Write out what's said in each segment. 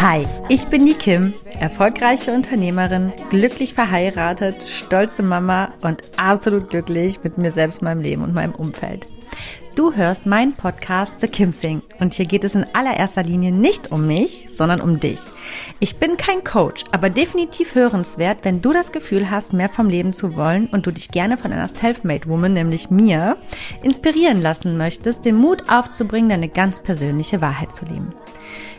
Hi, ich bin die Kim, erfolgreiche Unternehmerin, glücklich verheiratet, stolze Mama und absolut glücklich mit mir selbst, meinem Leben und meinem Umfeld. Du hörst meinen Podcast The Kim Sing und hier geht es in allererster Linie nicht um mich, sondern um dich. Ich bin kein Coach, aber definitiv hörenswert, wenn du das Gefühl hast, mehr vom Leben zu wollen und du dich gerne von einer Selfmade Woman, nämlich mir, inspirieren lassen möchtest, den Mut aufzubringen, deine ganz persönliche Wahrheit zu leben.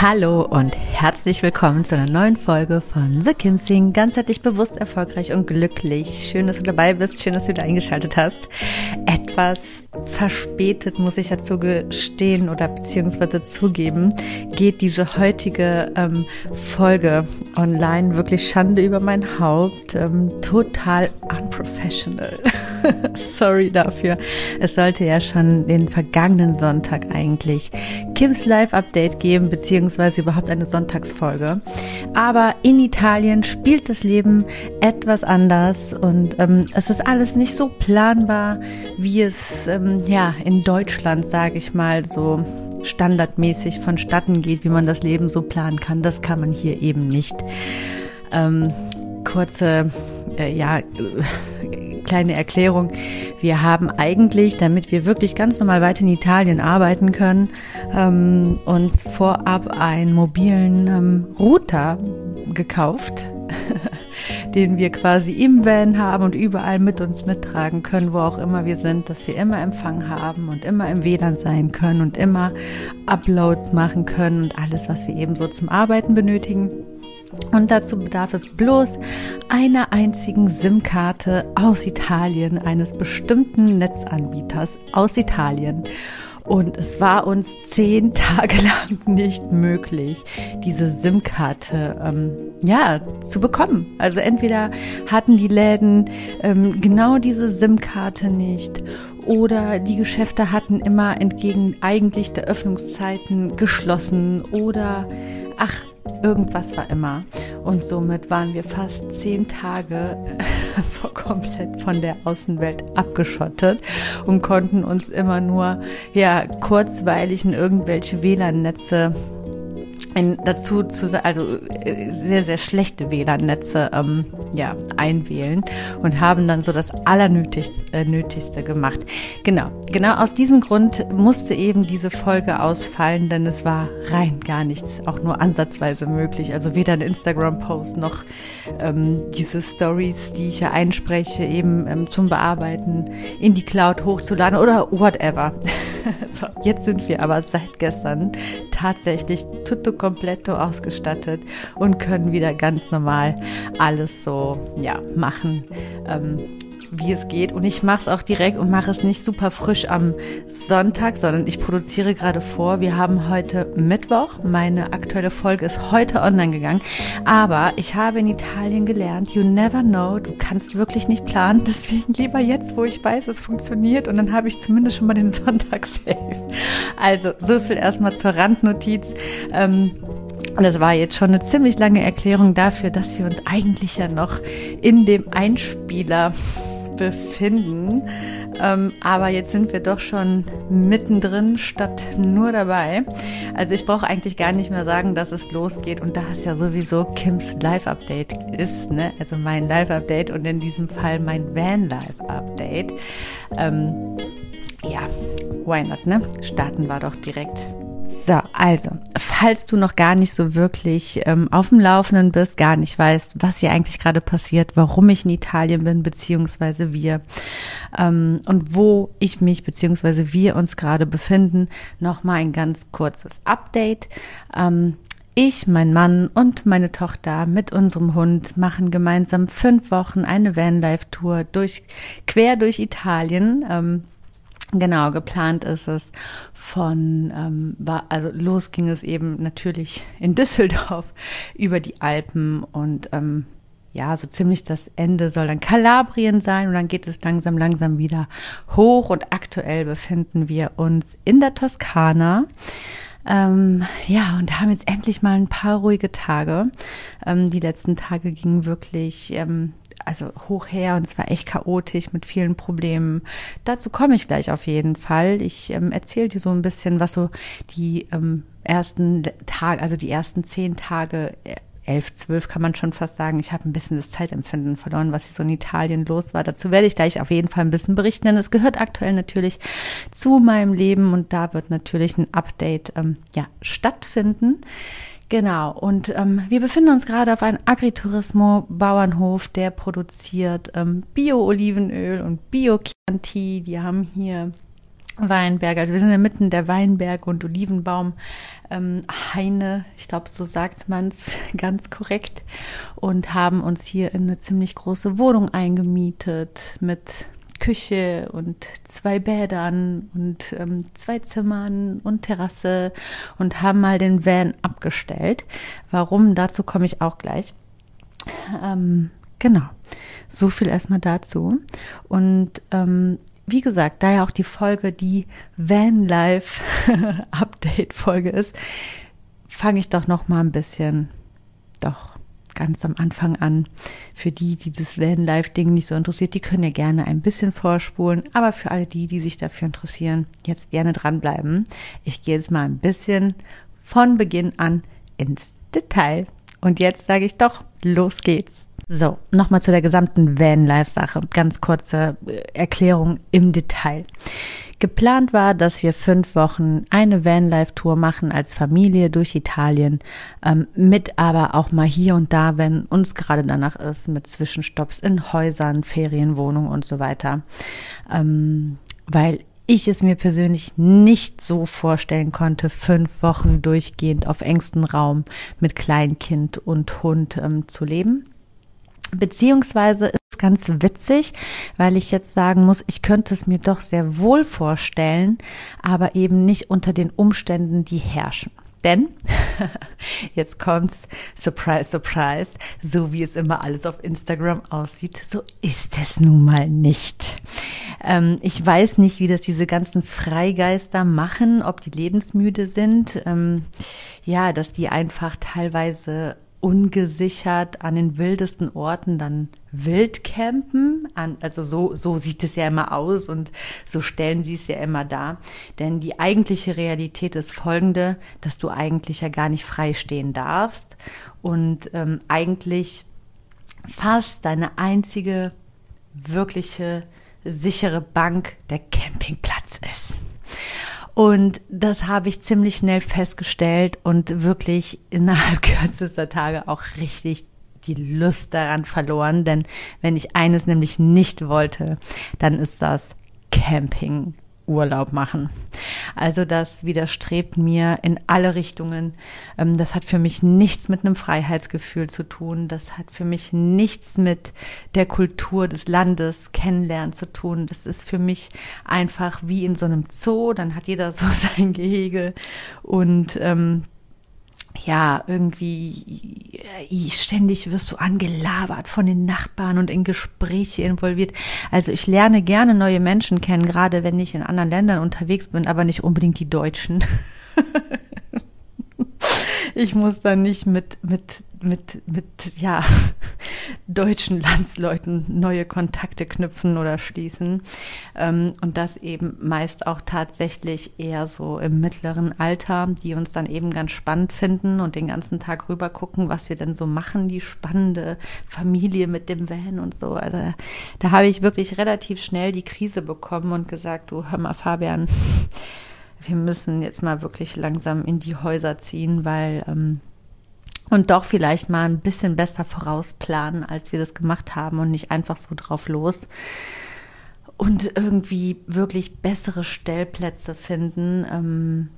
Hallo und herzlich willkommen zu einer neuen Folge von The Kim Sing. Ganzheitlich bewusst, erfolgreich und glücklich. Schön, dass du dabei bist. Schön, dass du wieder eingeschaltet hast. Etwas verspätet, muss ich dazu gestehen oder beziehungsweise zugeben, geht diese heutige ähm, Folge online. Wirklich Schande über mein Haupt. Ähm, total unprofessional. Sorry dafür. Es sollte ja schon den vergangenen Sonntag eigentlich Kims Live Update geben, beziehungsweise überhaupt eine Sonntagsfolge. Aber in Italien spielt das Leben etwas anders und ähm, es ist alles nicht so planbar, wie es ähm, ja in Deutschland, sage ich mal, so standardmäßig vonstatten geht, wie man das Leben so planen kann. Das kann man hier eben nicht. Ähm, kurze, äh, ja, kleine Erklärung. Wir haben eigentlich, damit wir wirklich ganz normal weiter in Italien arbeiten können, ähm, uns vorab einen mobilen ähm, Router gekauft, den wir quasi im Van haben und überall mit uns mittragen können, wo auch immer wir sind, dass wir immer Empfang haben und immer im WLAN sein können und immer Uploads machen können und alles, was wir eben so zum Arbeiten benötigen. Und dazu bedarf es bloß einer einzigen SIM-Karte aus Italien, eines bestimmten Netzanbieters aus Italien. Und es war uns zehn Tage lang nicht möglich, diese SIM-Karte ähm, ja zu bekommen. Also entweder hatten die Läden ähm, genau diese SIM-Karte nicht oder die Geschäfte hatten immer entgegen eigentlich der Öffnungszeiten geschlossen oder ach Irgendwas war immer. Und somit waren wir fast zehn Tage komplett von der Außenwelt abgeschottet und konnten uns immer nur ja kurzweilig in irgendwelche WLAN-Netze ein, dazu zu, also äh, sehr, sehr schlechte WLAN-Netze ähm, ja, einwählen und haben dann so das Allernötigste äh, Nötigste gemacht. Genau, genau aus diesem Grund musste eben diese Folge ausfallen, denn es war rein gar nichts, auch nur ansatzweise möglich. Also weder ein Instagram-Post noch ähm, diese Stories, die ich ja einspreche, eben ähm, zum Bearbeiten in die Cloud hochzuladen oder whatever. so, jetzt sind wir aber seit gestern tatsächlich tutto completo ausgestattet und können wieder ganz normal alles so ja machen. Ähm, wie es geht. Und ich mache es auch direkt und mache es nicht super frisch am Sonntag, sondern ich produziere gerade vor. Wir haben heute Mittwoch. Meine aktuelle Folge ist heute online gegangen. Aber ich habe in Italien gelernt, you never know, du kannst wirklich nicht planen. Deswegen lieber jetzt, wo ich weiß, es funktioniert. Und dann habe ich zumindest schon mal den Sonntag safe. Also, so viel erstmal zur Randnotiz. Ähm, und das war jetzt schon eine ziemlich lange Erklärung dafür, dass wir uns eigentlich ja noch in dem Einspieler befinden. Ähm, aber jetzt sind wir doch schon mittendrin statt nur dabei. Also ich brauche eigentlich gar nicht mehr sagen, dass es losgeht. Und da es ja sowieso Kims Live-Update ist, ne? also mein Live-Update und in diesem Fall mein Van-Live-Update. Ähm, ja, why not, ne? Starten wir doch direkt. So, also, falls du noch gar nicht so wirklich ähm, auf dem Laufenden bist, gar nicht weißt, was hier eigentlich gerade passiert, warum ich in Italien bin, beziehungsweise wir ähm, und wo ich mich, beziehungsweise wir uns gerade befinden, nochmal ein ganz kurzes Update. Ähm, Ich, mein Mann und meine Tochter mit unserem Hund machen gemeinsam fünf Wochen eine Vanlife-Tour durch, quer durch Italien. Ähm, Genau, geplant ist es von, ähm, war, also los ging es eben natürlich in Düsseldorf über die Alpen und ähm, ja, so ziemlich das Ende soll dann Kalabrien sein und dann geht es langsam, langsam wieder hoch und aktuell befinden wir uns in der Toskana. Ähm, ja, und haben jetzt endlich mal ein paar ruhige Tage. Ähm, die letzten Tage gingen wirklich ähm, also hoch her und es war echt chaotisch mit vielen Problemen. Dazu komme ich gleich auf jeden Fall. Ich ähm, erzähle dir so ein bisschen, was so die ähm, ersten Tage, also die ersten zehn Tage äh, elf, zwölf kann man schon fast sagen. Ich habe ein bisschen das Zeitempfinden verloren, was hier so in Italien los war. Dazu werde ich gleich auf jeden Fall ein bisschen berichten, denn es gehört aktuell natürlich zu meinem Leben und da wird natürlich ein Update ähm, ja, stattfinden. Genau, und ähm, wir befinden uns gerade auf einem Agriturismo-Bauernhof, der produziert ähm, Bio-Olivenöl und Bio-Chianti. Die haben hier Weinberge, also wir sind inmitten der Weinberg- und Olivenbaum. Ähm, Heine, ich glaube, so sagt man es ganz korrekt, und haben uns hier in eine ziemlich große Wohnung eingemietet mit Küche und zwei Bädern und ähm, zwei Zimmern und Terrasse und haben mal den Van abgestellt. Warum? Dazu komme ich auch gleich. Ähm, genau. So viel erstmal dazu. Und ähm, wie gesagt, da ja auch die Folge die Van Life Update Folge ist, fange ich doch noch mal ein bisschen doch ganz am Anfang an. Für die, die das Van-Life-Ding nicht so interessiert, die können ja gerne ein bisschen vorspulen. Aber für alle die, die sich dafür interessieren, jetzt gerne dranbleiben. Ich gehe jetzt mal ein bisschen von Beginn an ins Detail. Und jetzt sage ich doch, los geht's. So, nochmal zu der gesamten Van-Life-Sache. Ganz kurze äh, Erklärung im Detail. Geplant war, dass wir fünf Wochen eine Vanlife-Tour machen als Familie durch Italien, ähm, mit aber auch mal hier und da, wenn uns gerade danach ist, mit Zwischenstopps in Häusern, Ferienwohnungen und so weiter. Ähm, weil ich es mir persönlich nicht so vorstellen konnte, fünf Wochen durchgehend auf engstem Raum mit Kleinkind und Hund ähm, zu leben. Beziehungsweise ist ganz witzig, weil ich jetzt sagen muss, ich könnte es mir doch sehr wohl vorstellen, aber eben nicht unter den Umständen, die herrschen. Denn, jetzt kommt's, surprise, surprise, so wie es immer alles auf Instagram aussieht, so ist es nun mal nicht. Ähm, ich weiß nicht, wie das diese ganzen Freigeister machen, ob die lebensmüde sind. Ähm, ja, dass die einfach teilweise ungesichert an den wildesten Orten dann wild campen. also so, so sieht es ja immer aus und so stellen sie es ja immer dar. Denn die eigentliche Realität ist folgende, dass du eigentlich ja gar nicht frei stehen darfst und ähm, eigentlich fast deine einzige wirkliche sichere Bank der Campingplatz ist. Und das habe ich ziemlich schnell festgestellt und wirklich innerhalb kürzester Tage auch richtig die Lust daran verloren. Denn wenn ich eines nämlich nicht wollte, dann ist das Camping Urlaub machen. Also das widerstrebt mir in alle Richtungen. Ähm, das hat für mich nichts mit einem Freiheitsgefühl zu tun. Das hat für mich nichts mit der Kultur des Landes kennenlernen zu tun. Das ist für mich einfach wie in so einem Zoo. Dann hat jeder so sein Gehege und ähm, ja, irgendwie äh, ständig wirst du angelabert von den Nachbarn und in Gespräche involviert. Also ich lerne gerne neue Menschen kennen, gerade wenn ich in anderen Ländern unterwegs bin, aber nicht unbedingt die Deutschen. ich muss dann nicht mit, mit mit, mit, ja, deutschen Landsleuten neue Kontakte knüpfen oder schließen. Ähm, und das eben meist auch tatsächlich eher so im mittleren Alter, die uns dann eben ganz spannend finden und den ganzen Tag rüber gucken, was wir denn so machen, die spannende Familie mit dem Van und so. Also da habe ich wirklich relativ schnell die Krise bekommen und gesagt, du hör mal, Fabian, wir müssen jetzt mal wirklich langsam in die Häuser ziehen, weil ähm, und doch vielleicht mal ein bisschen besser vorausplanen, als wir das gemacht haben und nicht einfach so drauf los. Und irgendwie wirklich bessere Stellplätze finden, ähm,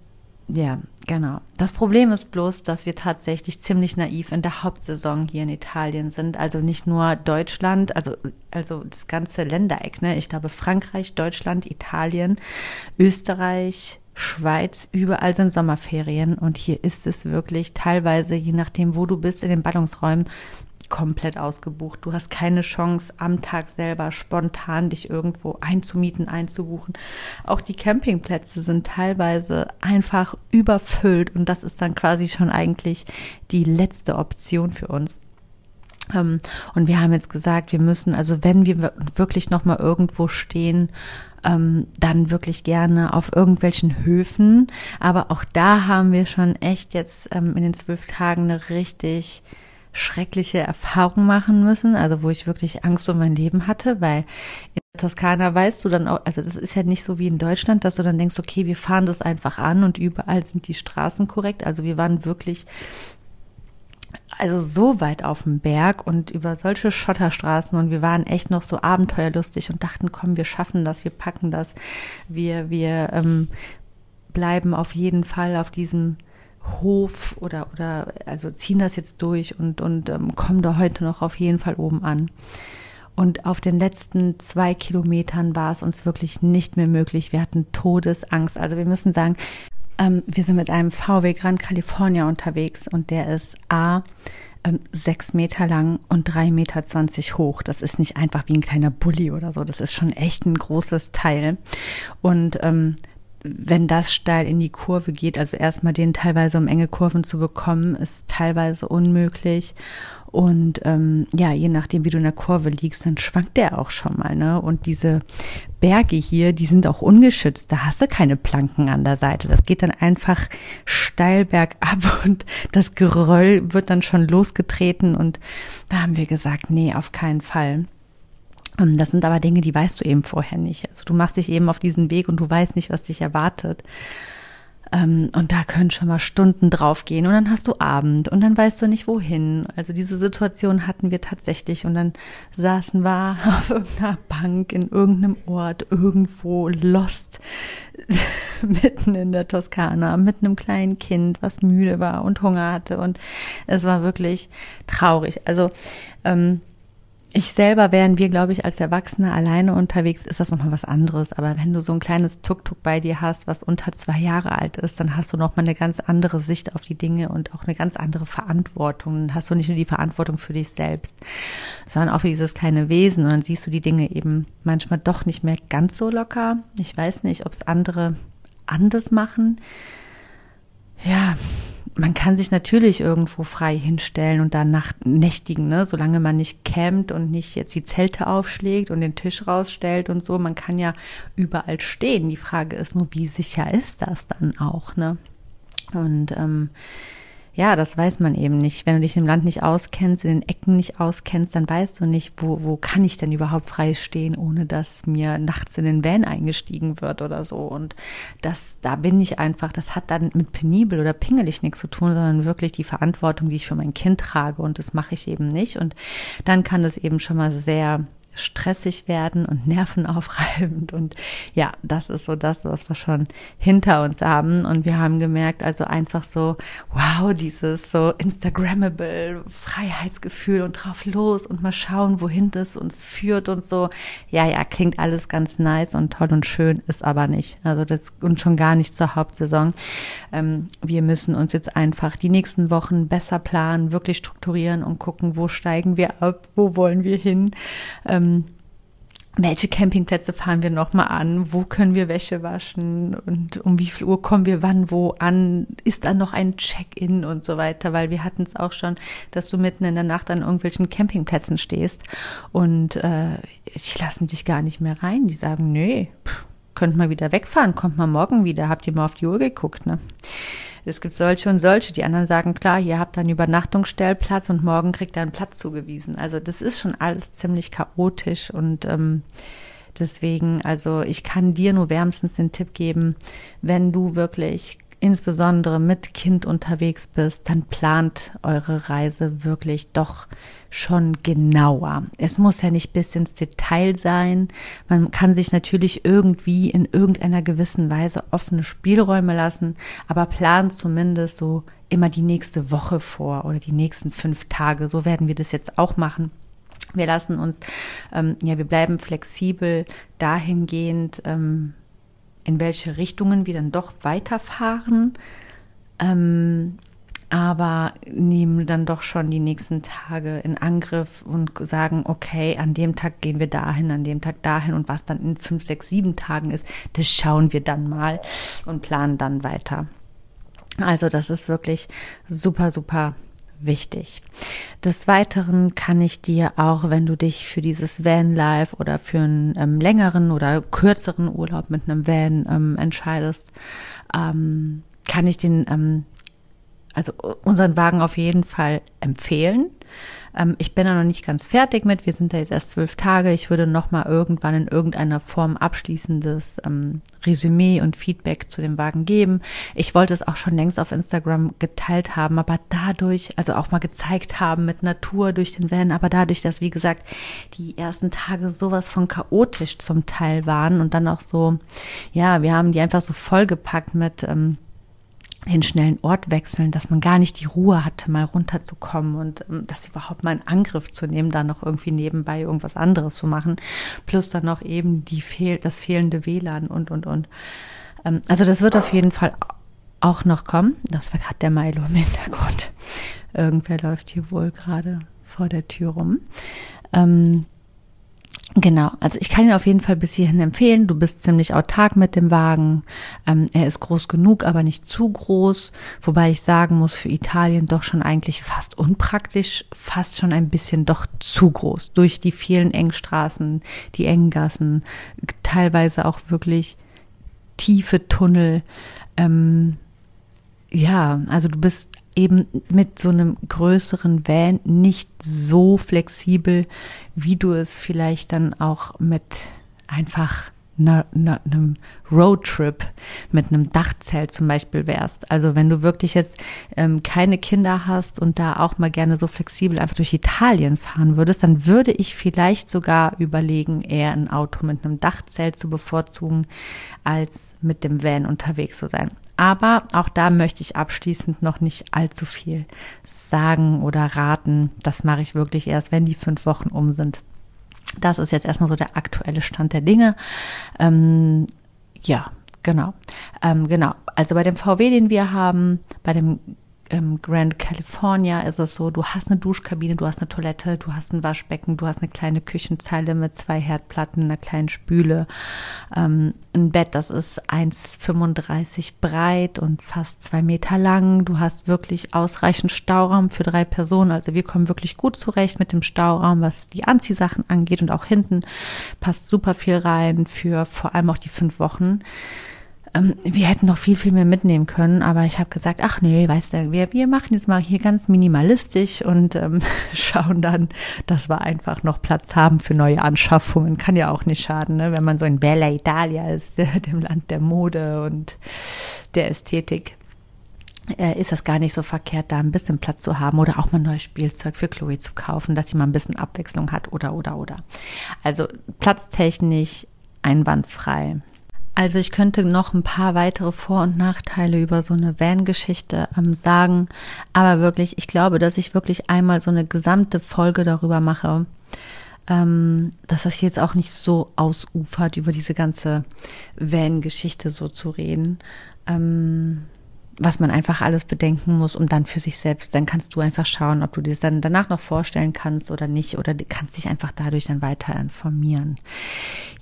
ja, genau. Das Problem ist bloß, dass wir tatsächlich ziemlich naiv in der Hauptsaison hier in Italien sind. Also nicht nur Deutschland, also, also das ganze Ländereck, ne? Ich glaube Frankreich, Deutschland, Italien, Österreich, Schweiz, überall sind Sommerferien und hier ist es wirklich teilweise, je nachdem, wo du bist, in den Ballungsräumen, komplett ausgebucht. Du hast keine Chance, am Tag selber spontan dich irgendwo einzumieten, einzubuchen. Auch die Campingplätze sind teilweise einfach überfüllt und das ist dann quasi schon eigentlich die letzte Option für uns. Ähm, und wir haben jetzt gesagt, wir müssen, also wenn wir wirklich noch mal irgendwo stehen, ähm, dann wirklich gerne auf irgendwelchen Höfen. Aber auch da haben wir schon echt jetzt ähm, in den zwölf Tagen eine richtig schreckliche Erfahrung machen müssen, also wo ich wirklich Angst um mein Leben hatte, weil in der Toskana weißt du dann auch, also das ist ja nicht so wie in Deutschland, dass du dann denkst, okay, wir fahren das einfach an und überall sind die Straßen korrekt. Also wir waren wirklich also so weit auf dem Berg und über solche Schotterstraßen und wir waren echt noch so abenteuerlustig und dachten, komm, wir schaffen das, wir packen das, wir, wir ähm, bleiben auf jeden Fall auf diesem Hof oder, oder also ziehen das jetzt durch und, und ähm, kommen da heute noch auf jeden Fall oben an. Und auf den letzten zwei Kilometern war es uns wirklich nicht mehr möglich. Wir hatten Todesangst. Also wir müssen sagen, ähm, wir sind mit einem VW Gran California unterwegs und der ist A, ähm, sechs Meter lang und drei Meter zwanzig hoch. Das ist nicht einfach wie ein kleiner Bulli oder so. Das ist schon echt ein großes Teil. Und ähm, wenn das steil in die Kurve geht, also erstmal den teilweise um enge Kurven zu bekommen, ist teilweise unmöglich. Und ähm, ja, je nachdem, wie du in der Kurve liegst, dann schwankt der auch schon mal. Ne? Und diese Berge hier, die sind auch ungeschützt. Da hast du keine Planken an der Seite. Das geht dann einfach steil bergab und das Geröll wird dann schon losgetreten. Und da haben wir gesagt, nee, auf keinen Fall. Ähm, das sind aber Dinge, die weißt du eben vorher nicht. Also du machst dich eben auf diesen Weg und du weißt nicht, was dich erwartet. Ähm, und da können schon mal Stunden draufgehen und dann hast du Abend und dann weißt du nicht wohin. Also diese Situation hatten wir tatsächlich und dann saßen wir auf irgendeiner Bank in irgendeinem Ort irgendwo lost mitten in der Toskana mit einem kleinen Kind, was müde war und Hunger hatte und es war wirklich traurig. Also ähm, ich selber wären wir, glaube ich, als Erwachsene alleine unterwegs, ist das nochmal was anderes. Aber wenn du so ein kleines Tuk-Tuk bei dir hast, was unter zwei Jahre alt ist, dann hast du nochmal eine ganz andere Sicht auf die Dinge und auch eine ganz andere Verantwortung. Dann hast du nicht nur die Verantwortung für dich selbst, sondern auch für dieses kleine Wesen. Und dann siehst du die Dinge eben manchmal doch nicht mehr ganz so locker. Ich weiß nicht, ob es andere anders machen. Ja, man kann sich natürlich irgendwo frei hinstellen und da Nacht nächtigen, ne? solange man nicht campt und nicht jetzt die Zelte aufschlägt und den Tisch rausstellt und so. Man kann ja überall stehen. Die Frage ist nur, wie sicher ist das dann auch, ne? Und ähm, ja, das weiß man eben nicht. Wenn du dich im Land nicht auskennst, in den Ecken nicht auskennst, dann weißt du nicht, wo, wo kann ich denn überhaupt frei stehen, ohne dass mir nachts in den Van eingestiegen wird oder so. Und das, da bin ich einfach, das hat dann mit penibel oder pingelig nichts zu tun, sondern wirklich die Verantwortung, die ich für mein Kind trage. Und das mache ich eben nicht. Und dann kann es eben schon mal sehr stressig werden und nervenaufreibend. Und ja, das ist so das, was wir schon hinter uns haben. Und wir haben gemerkt, also einfach so, wow, dieses so Instagrammable Freiheitsgefühl und drauf los und mal schauen, wohin das uns führt und so. Ja, ja, klingt alles ganz nice und toll und schön, ist aber nicht. Also das und schon gar nicht zur Hauptsaison. Ähm, wir müssen uns jetzt einfach die nächsten Wochen besser planen, wirklich strukturieren und gucken, wo steigen wir ab, wo wollen wir hin. Ähm, ähm, welche Campingplätze fahren wir nochmal an? Wo können wir Wäsche waschen? Und um wie viel Uhr kommen wir wann wo an? Ist da noch ein Check-in und so weiter? Weil wir hatten es auch schon, dass du mitten in der Nacht an irgendwelchen Campingplätzen stehst und äh, die lassen dich gar nicht mehr rein. Die sagen, nee, könnt mal wieder wegfahren, kommt mal morgen wieder. Habt ihr mal auf die Uhr geguckt, ne? Es gibt solche und solche. Die anderen sagen, klar, ihr habt einen Übernachtungsstellplatz und morgen kriegt ihr einen Platz zugewiesen. Also das ist schon alles ziemlich chaotisch und ähm, deswegen, also ich kann dir nur wärmstens den Tipp geben, wenn du wirklich insbesondere mit Kind unterwegs bist, dann plant eure Reise wirklich doch schon genauer. Es muss ja nicht bis ins Detail sein. Man kann sich natürlich irgendwie in irgendeiner gewissen Weise offene Spielräume lassen, aber plant zumindest so immer die nächste Woche vor oder die nächsten fünf Tage. So werden wir das jetzt auch machen. Wir lassen uns, ähm, ja, wir bleiben flexibel dahingehend, ähm, in welche Richtungen wir dann doch weiterfahren. Ähm, aber nehmen dann doch schon die nächsten Tage in Angriff und sagen, okay, an dem Tag gehen wir dahin, an dem Tag dahin und was dann in fünf, sechs, sieben Tagen ist, das schauen wir dann mal und planen dann weiter. Also das ist wirklich super, super wichtig. Des Weiteren kann ich dir auch, wenn du dich für dieses Van-Life oder für einen ähm, längeren oder kürzeren Urlaub mit einem Van ähm, entscheidest, ähm, kann ich den ähm, also unseren Wagen auf jeden Fall empfehlen. Ähm, ich bin da noch nicht ganz fertig mit. Wir sind da jetzt erst zwölf Tage. Ich würde noch mal irgendwann in irgendeiner Form abschließendes ähm, Resümee und Feedback zu dem Wagen geben. Ich wollte es auch schon längst auf Instagram geteilt haben, aber dadurch, also auch mal gezeigt haben mit Natur durch den Van, aber dadurch, dass wie gesagt die ersten Tage sowas von chaotisch zum Teil waren und dann auch so, ja, wir haben die einfach so vollgepackt mit ähm, den schnellen Ort wechseln, dass man gar nicht die Ruhe hatte, mal runterzukommen und ähm, das überhaupt mal in Angriff zu nehmen, da noch irgendwie nebenbei irgendwas anderes zu machen, plus dann noch eben die fehl das fehlende WLAN und und und. Ähm, also das wird auf jeden Fall auch noch kommen. Das war gerade der Milo im Hintergrund. Irgendwer läuft hier wohl gerade vor der Tür rum. Ähm, Genau, also ich kann ihn auf jeden Fall bis hierhin empfehlen. Du bist ziemlich autark mit dem Wagen. Ähm, er ist groß genug, aber nicht zu groß. Wobei ich sagen muss, für Italien doch schon eigentlich fast unpraktisch, fast schon ein bisschen doch zu groß. Durch die vielen Engstraßen, die engen Gassen, teilweise auch wirklich tiefe Tunnel. Ähm, ja, also du bist eben mit so einem größeren Van nicht so flexibel, wie du es vielleicht dann auch mit einfach ne, ne, einem Roadtrip mit einem Dachzelt zum Beispiel wärst. Also wenn du wirklich jetzt ähm, keine Kinder hast und da auch mal gerne so flexibel einfach durch Italien fahren würdest, dann würde ich vielleicht sogar überlegen, eher ein Auto mit einem Dachzelt zu bevorzugen, als mit dem Van unterwegs zu sein. Aber auch da möchte ich abschließend noch nicht allzu viel sagen oder raten. Das mache ich wirklich erst, wenn die fünf Wochen um sind. Das ist jetzt erstmal so der aktuelle Stand der Dinge. Ähm, ja, genau. Ähm, genau. Also bei dem VW, den wir haben, bei dem ähm, Grand California ist es so, du hast eine Duschkabine, du hast eine Toilette, du hast ein Waschbecken, du hast eine kleine Küchenzeile mit zwei Herdplatten, einer kleinen Spüle, ähm, ein Bett, das ist 1,35 breit und fast zwei Meter lang. Du hast wirklich ausreichend Stauraum für drei Personen. Also wir kommen wirklich gut zurecht mit dem Stauraum, was die Anziehsachen angeht und auch hinten passt super viel rein für vor allem auch die fünf Wochen. Ähm, wir hätten noch viel, viel mehr mitnehmen können, aber ich habe gesagt, ach nee, weißt du, wir, wir machen jetzt mal hier ganz minimalistisch und ähm, schauen dann, dass wir einfach noch Platz haben für neue Anschaffungen. Kann ja auch nicht schaden, ne? wenn man so in Bella Italia ist, dem Land der Mode und der Ästhetik. Äh, ist das gar nicht so verkehrt, da ein bisschen Platz zu haben oder auch mal neues Spielzeug für Chloe zu kaufen, dass sie mal ein bisschen Abwechslung hat oder, oder, oder. Also platztechnisch einwandfrei. Also ich könnte noch ein paar weitere Vor- und Nachteile über so eine Van-Geschichte ähm, sagen, aber wirklich, ich glaube, dass ich wirklich einmal so eine gesamte Folge darüber mache, ähm, dass das jetzt auch nicht so ausufert, über diese ganze Van-Geschichte so zu reden. Ähm, was man einfach alles bedenken muss und dann für sich selbst, dann kannst du einfach schauen, ob du dir das dann danach noch vorstellen kannst oder nicht oder kannst dich einfach dadurch dann weiter informieren.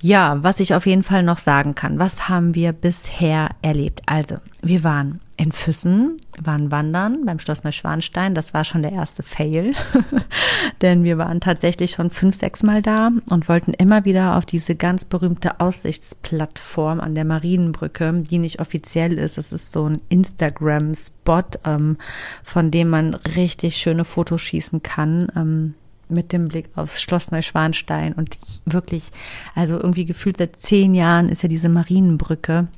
Ja, was ich auf jeden Fall noch sagen kann, was haben wir bisher erlebt? Also, wir waren in Füssen, waren wandern beim Schloss Neuschwanstein. Das war schon der erste Fail, denn wir waren tatsächlich schon fünf, sechs Mal da und wollten immer wieder auf diese ganz berühmte Aussichtsplattform an der Marienbrücke, die nicht offiziell ist. Es ist so ein Instagram-Spot, ähm, von dem man richtig schöne Fotos schießen kann. Ähm, mit dem Blick aufs Schloss Neuschwanstein und wirklich, also irgendwie gefühlt seit zehn Jahren ist ja diese Marienbrücke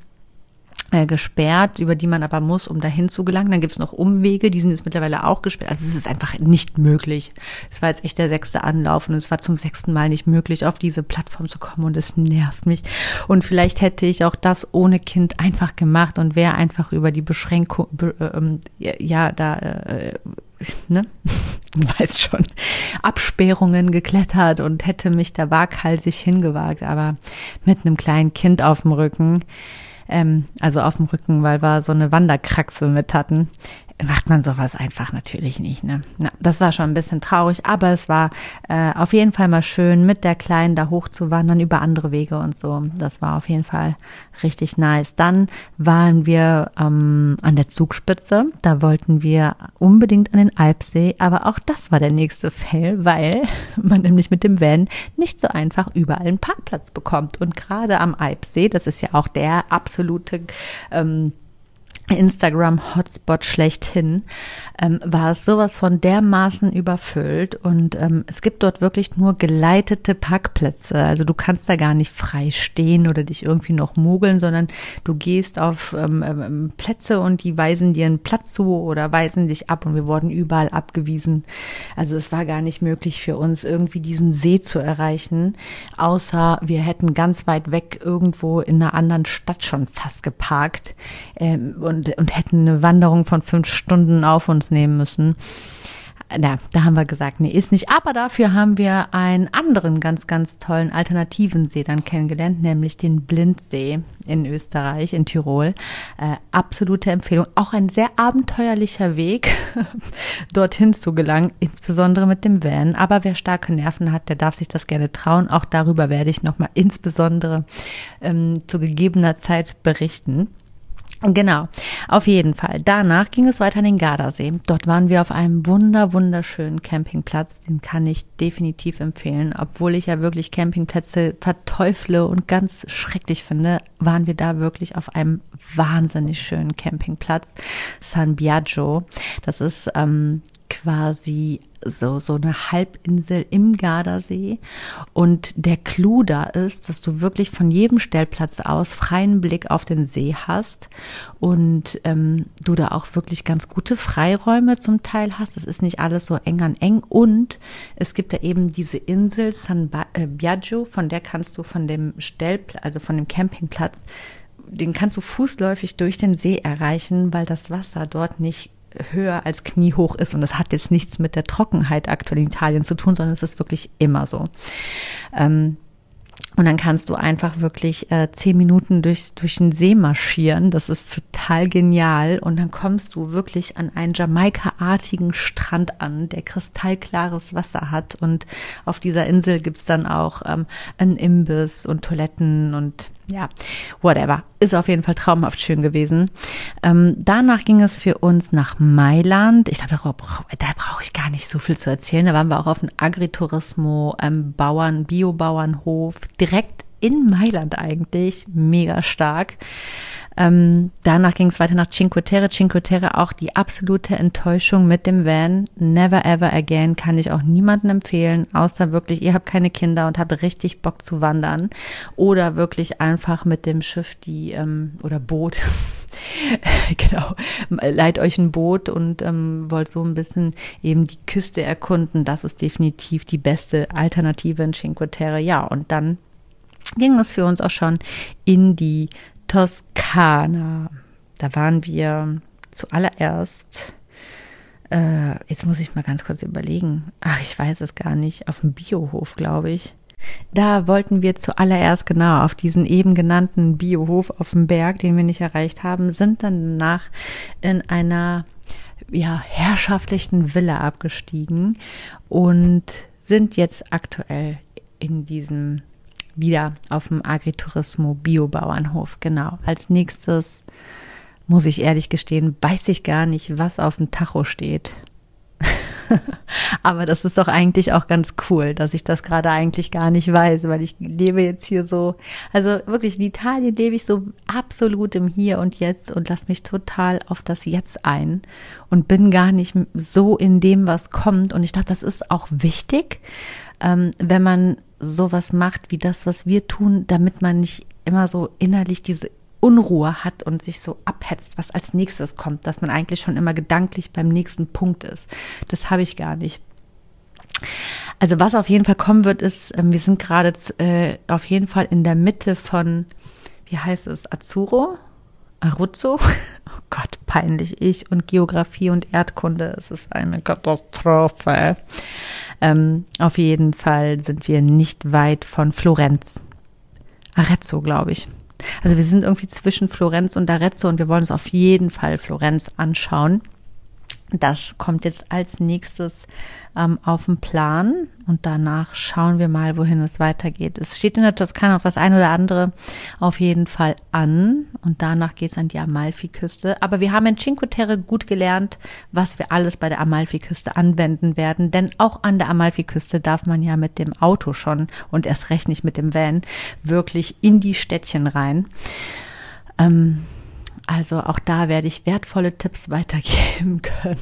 äh, gesperrt, über die man aber muss, um dahin zu gelangen. Dann gibt es noch Umwege, die sind jetzt mittlerweile auch gesperrt. Also es ist einfach nicht möglich. Es war jetzt echt der sechste Anlauf und es war zum sechsten Mal nicht möglich, auf diese Plattform zu kommen und es nervt mich. Und vielleicht hätte ich auch das ohne Kind einfach gemacht und wäre einfach über die Beschränkung, be, ähm, ja, da, äh, ne, weiß schon, Absperrungen geklettert und hätte mich da waghalsig hingewagt, aber mit einem kleinen Kind auf dem Rücken, ähm, also auf dem Rücken, weil wir so eine Wanderkraxe mit hatten, macht man sowas einfach natürlich nicht. Ne? Na, das war schon ein bisschen traurig, aber es war äh, auf jeden Fall mal schön, mit der Kleinen da hochzuwandern über andere Wege und so. Das war auf jeden Fall richtig nice. Dann waren wir ähm, an der Zugspitze. Da wollten wir unbedingt an den Alpsee, aber auch das war der nächste Fail, weil man nämlich mit dem Van nicht so einfach überall einen Parkplatz bekommt. Und gerade am Alpsee, das ist ja auch der absolute ähm, Instagram-Hotspot schlechthin, ähm, war es sowas von dermaßen überfüllt und ähm, es gibt dort wirklich nur geleitete Parkplätze. Also du kannst da gar nicht frei stehen oder dich irgendwie noch mogeln, sondern du gehst auf ähm, ähm, Plätze und die weisen dir einen Platz zu oder weisen dich ab und wir wurden überall abgewiesen. Also es war gar nicht möglich für uns irgendwie diesen See zu erreichen, außer wir hätten ganz weit weg irgendwo in einer anderen Stadt schon fast geparkt. Ähm, und und, und hätten eine Wanderung von fünf Stunden auf uns nehmen müssen. Na, da haben wir gesagt, nee, ist nicht. Aber dafür haben wir einen anderen ganz, ganz tollen alternativen See dann kennengelernt, nämlich den Blindsee in Österreich, in Tirol. Äh, absolute Empfehlung. Auch ein sehr abenteuerlicher Weg, dorthin zu gelangen, insbesondere mit dem Van. Aber wer starke Nerven hat, der darf sich das gerne trauen. Auch darüber werde ich nochmal insbesondere ähm, zu gegebener Zeit berichten. Genau, auf jeden Fall. Danach ging es weiter an den Gardasee. Dort waren wir auf einem wunder, wunderschönen Campingplatz. Den kann ich definitiv empfehlen. Obwohl ich ja wirklich Campingplätze verteufle und ganz schrecklich finde, waren wir da wirklich auf einem wahnsinnig schönen Campingplatz. San Biagio. Das ist ähm, quasi so, so eine Halbinsel im Gardasee. Und der Clou da ist, dass du wirklich von jedem Stellplatz aus freien Blick auf den See hast und ähm, du da auch wirklich ganz gute Freiräume zum Teil hast. Es ist nicht alles so eng an eng. Und es gibt da eben diese Insel San äh, Biagio, von der kannst du von dem Stellplatz, also von dem Campingplatz, den kannst du fußläufig durch den See erreichen, weil das Wasser dort nicht höher als kniehoch ist. Und das hat jetzt nichts mit der Trockenheit aktuell in Italien zu tun, sondern es ist wirklich immer so. Ähm, und dann kannst du einfach wirklich äh, zehn Minuten durch, durch den See marschieren. Das ist total genial. Und dann kommst du wirklich an einen Jamaika-artigen Strand an, der kristallklares Wasser hat. Und auf dieser Insel gibt's dann auch ähm, einen Imbiss und Toiletten und ja, whatever. Ist auf jeden Fall traumhaft schön gewesen. Ähm, danach ging es für uns nach Mailand. Ich glaube, da, brauche ich gar nicht so viel zu erzählen. Da waren wir auch auf einem Agriturismo, ähm, Bauern, Biobauernhof, direkt in Mailand eigentlich. Mega stark. Ähm, danach ging es weiter nach Cinque Terre. Cinque Terre auch die absolute Enttäuschung mit dem Van. Never ever again kann ich auch niemandem empfehlen, außer wirklich, ihr habt keine Kinder und habt richtig Bock zu wandern. Oder wirklich einfach mit dem Schiff die ähm, oder Boot. genau, leiht euch ein Boot und ähm, wollt so ein bisschen eben die Küste erkunden. Das ist definitiv die beste Alternative in Cinque Terre. Ja, und dann ging es für uns auch schon in die Toskana. Da waren wir zuallererst, äh, jetzt muss ich mal ganz kurz überlegen. Ach, ich weiß es gar nicht. Auf dem Biohof, glaube ich. Da wollten wir zuallererst genau auf diesen eben genannten Biohof auf dem Berg, den wir nicht erreicht haben, sind dann danach in einer ja, herrschaftlichen Villa abgestiegen und sind jetzt aktuell in diesem wieder auf dem Agriturismo Biobauernhof. Genau. Als nächstes muss ich ehrlich gestehen, weiß ich gar nicht, was auf dem Tacho steht. Aber das ist doch eigentlich auch ganz cool, dass ich das gerade eigentlich gar nicht weiß, weil ich lebe jetzt hier so, also wirklich in Italien lebe ich so absolut im Hier und Jetzt und lasse mich total auf das Jetzt ein und bin gar nicht so in dem, was kommt. Und ich dachte, das ist auch wichtig, ähm, wenn man sowas macht wie das, was wir tun, damit man nicht immer so innerlich diese Unruhe hat und sich so abhetzt, was als nächstes kommt, dass man eigentlich schon immer gedanklich beim nächsten Punkt ist. Das habe ich gar nicht. Also was auf jeden Fall kommen wird, ist, ähm, wir sind gerade äh, auf jeden Fall in der Mitte von, wie heißt es, Azuro? Aruzzo? Oh Gott, peinlich. Ich und Geografie und Erdkunde, es ist eine Katastrophe. Ähm, auf jeden Fall sind wir nicht weit von Florenz. Arezzo, glaube ich. Also wir sind irgendwie zwischen Florenz und Arezzo und wir wollen uns auf jeden Fall Florenz anschauen. Das kommt jetzt als nächstes ähm, auf den Plan und danach schauen wir mal, wohin es weitergeht. Es steht in der Toskana noch das ein oder andere auf jeden Fall an und danach geht es an die Amalfiküste. Aber wir haben in Cinque Terre gut gelernt, was wir alles bei der Amalfiküste anwenden werden, denn auch an der Amalfiküste darf man ja mit dem Auto schon und erst recht nicht mit dem Van wirklich in die Städtchen rein. Ähm, also auch da werde ich wertvolle Tipps weitergeben können.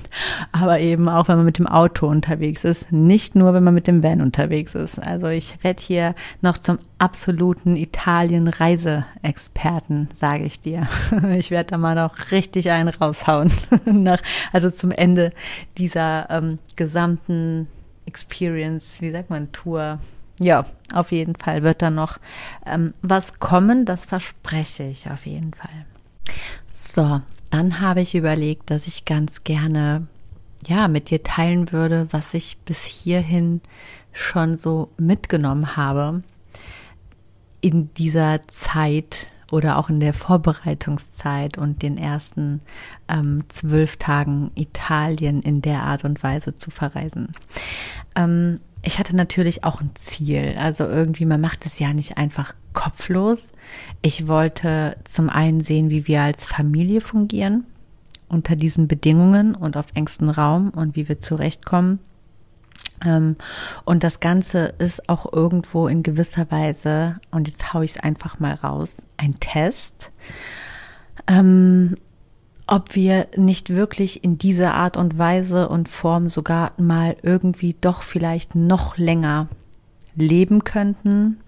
Aber eben auch, wenn man mit dem Auto unterwegs ist. Nicht nur, wenn man mit dem Van unterwegs ist. Also ich werde hier noch zum absoluten Italien-Reiseexperten, sage ich dir. Ich werde da mal noch richtig einen raushauen. Nach, also zum Ende dieser ähm, gesamten Experience, wie sagt man, Tour. Ja, auf jeden Fall wird da noch ähm, was kommen, das verspreche ich auf jeden Fall. So, dann habe ich überlegt, dass ich ganz gerne ja mit dir teilen würde, was ich bis hierhin schon so mitgenommen habe in dieser Zeit oder auch in der Vorbereitungszeit und den ersten ähm, zwölf Tagen Italien in der Art und Weise zu verreisen. Ähm, ich hatte natürlich auch ein Ziel. Also irgendwie, man macht es ja nicht einfach kopflos. Ich wollte zum einen sehen, wie wir als Familie fungieren unter diesen Bedingungen und auf engstem Raum und wie wir zurechtkommen. Ähm, und das Ganze ist auch irgendwo in gewisser Weise, und jetzt haue ich es einfach mal raus, ein Test. Ähm, ob wir nicht wirklich in dieser Art und Weise und Form sogar mal irgendwie doch vielleicht noch länger leben könnten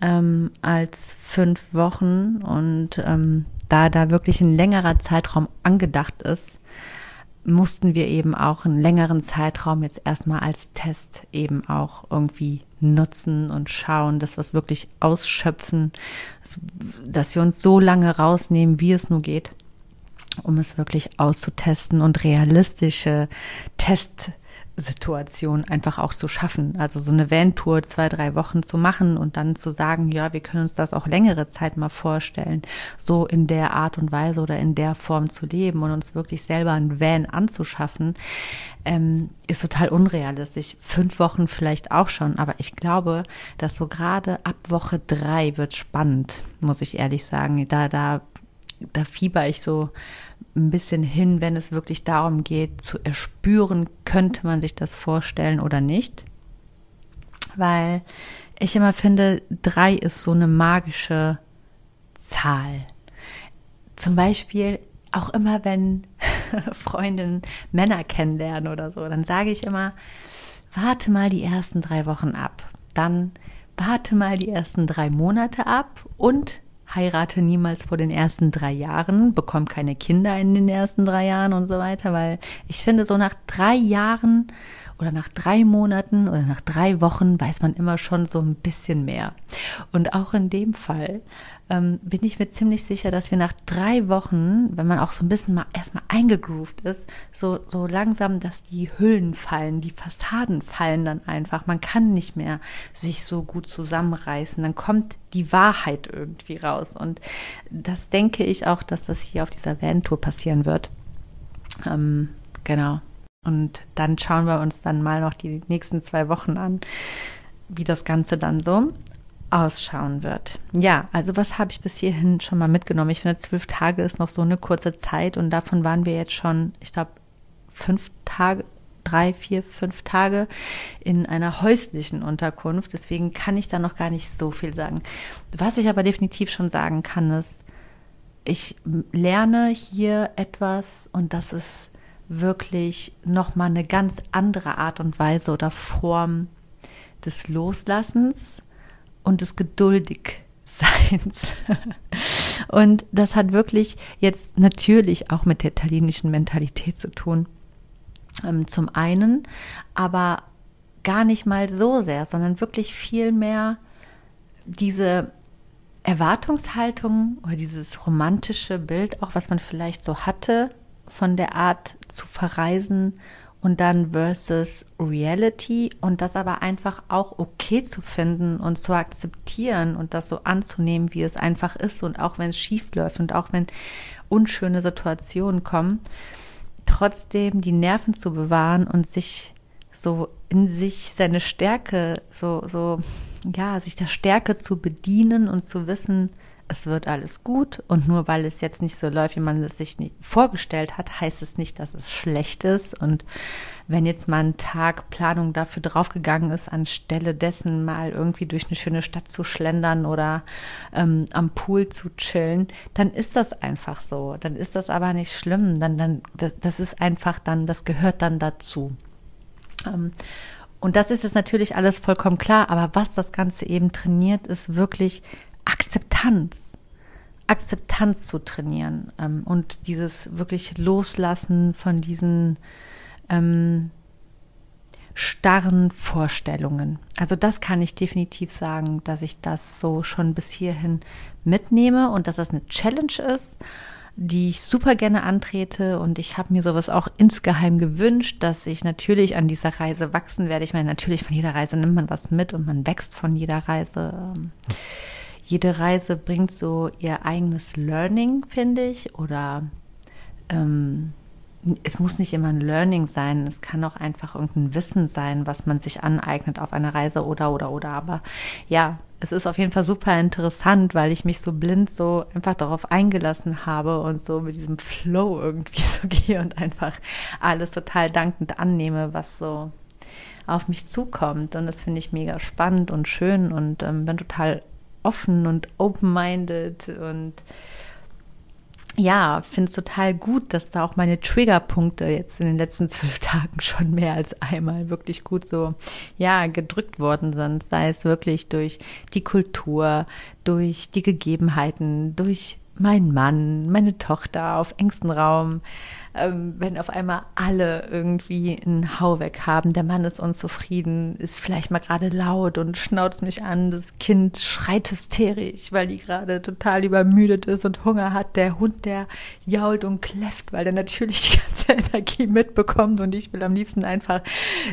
ähm, als fünf Wochen und ähm, da da wirklich ein längerer Zeitraum angedacht ist, mussten wir eben auch einen längeren Zeitraum jetzt erstmal als Test eben auch irgendwie nutzen und schauen, dass wir es wirklich ausschöpfen, dass wir uns so lange rausnehmen, wie es nur geht um es wirklich auszutesten und realistische Testsituationen einfach auch zu schaffen. Also so eine Van-Tour zwei, drei Wochen zu machen und dann zu sagen, ja, wir können uns das auch längere Zeit mal vorstellen, so in der Art und Weise oder in der Form zu leben und uns wirklich selber ein Van anzuschaffen, ähm, ist total unrealistisch. Fünf Wochen vielleicht auch schon, aber ich glaube, dass so gerade ab Woche drei wird spannend, muss ich ehrlich sagen. Da, da da fieber ich so ein bisschen hin, wenn es wirklich darum geht, zu erspüren, könnte man sich das vorstellen oder nicht. Weil ich immer finde, drei ist so eine magische Zahl. Zum Beispiel auch immer, wenn Freundinnen Männer kennenlernen oder so, dann sage ich immer, warte mal die ersten drei Wochen ab. Dann warte mal die ersten drei Monate ab und heirate niemals vor den ersten drei Jahren, bekomme keine Kinder in den ersten drei Jahren und so weiter, weil ich finde, so nach drei Jahren oder nach drei Monaten oder nach drei Wochen weiß man immer schon so ein bisschen mehr. Und auch in dem Fall ähm, bin ich mir ziemlich sicher, dass wir nach drei Wochen, wenn man auch so ein bisschen mal erstmal eingegroovt ist, so, so langsam, dass die Hüllen fallen, die Fassaden fallen dann einfach. Man kann nicht mehr sich so gut zusammenreißen. Dann kommt die Wahrheit irgendwie raus. Und das denke ich auch, dass das hier auf dieser Van-Tour passieren wird. Ähm, genau. Und dann schauen wir uns dann mal noch die nächsten zwei Wochen an, wie das Ganze dann so ausschauen wird. Ja, also was habe ich bis hierhin schon mal mitgenommen? Ich finde, zwölf Tage ist noch so eine kurze Zeit und davon waren wir jetzt schon, ich glaube, fünf Tage, drei, vier, fünf Tage in einer häuslichen Unterkunft. Deswegen kann ich da noch gar nicht so viel sagen. Was ich aber definitiv schon sagen kann, ist, ich lerne hier etwas und das ist wirklich nochmal eine ganz andere Art und Weise oder Form des Loslassens und des Geduldigseins. Und das hat wirklich jetzt natürlich auch mit der italienischen Mentalität zu tun. Ähm, zum einen, aber gar nicht mal so sehr, sondern wirklich viel mehr diese Erwartungshaltung oder dieses romantische Bild, auch was man vielleicht so hatte, von der Art zu verreisen und dann versus Reality und das aber einfach auch okay zu finden und zu akzeptieren und das so anzunehmen, wie es einfach ist und auch wenn es schief läuft und auch wenn unschöne Situationen kommen, trotzdem die Nerven zu bewahren und sich so in sich seine Stärke so so ja, sich der Stärke zu bedienen und zu wissen, es wird alles gut und nur weil es jetzt nicht so läuft, wie man es sich vorgestellt hat, heißt es nicht, dass es schlecht ist. Und wenn jetzt mal ein Tag Planung dafür draufgegangen ist, anstelle dessen mal irgendwie durch eine schöne Stadt zu schlendern oder ähm, am Pool zu chillen, dann ist das einfach so. Dann ist das aber nicht schlimm. Dann, dann, das ist einfach dann, das gehört dann dazu. Ähm, und das ist jetzt natürlich alles vollkommen klar, aber was das Ganze eben trainiert, ist wirklich Akzeptanz. Akzeptanz zu trainieren ähm, und dieses wirklich Loslassen von diesen ähm, starren Vorstellungen. Also das kann ich definitiv sagen, dass ich das so schon bis hierhin mitnehme und dass das eine Challenge ist die ich super gerne antrete und ich habe mir sowas auch insgeheim gewünscht, dass ich natürlich an dieser Reise wachsen werde. Ich meine, natürlich von jeder Reise nimmt man was mit und man wächst von jeder Reise. Jede Reise bringt so ihr eigenes Learning, finde ich, oder ähm, es muss nicht immer ein Learning sein, es kann auch einfach irgendein Wissen sein, was man sich aneignet auf einer Reise oder oder oder. Aber ja, es ist auf jeden Fall super interessant, weil ich mich so blind so einfach darauf eingelassen habe und so mit diesem Flow irgendwie so gehe und einfach alles total dankend annehme, was so auf mich zukommt. Und das finde ich mega spannend und schön und ähm, bin total offen und open-minded und ja, finde es total gut, dass da auch meine Triggerpunkte jetzt in den letzten zwölf Tagen schon mehr als einmal wirklich gut so, ja, gedrückt worden sind. Sei es wirklich durch die Kultur, durch die Gegebenheiten, durch mein Mann, meine Tochter auf engstem Raum, ähm, wenn auf einmal alle irgendwie einen Hau weg haben, der Mann ist unzufrieden, ist vielleicht mal gerade laut und schnauzt mich an, das Kind schreit hysterisch, weil die gerade total übermüdet ist und Hunger hat, der Hund, der jault und kläfft, weil der natürlich die ganze Energie mitbekommt und ich will am liebsten einfach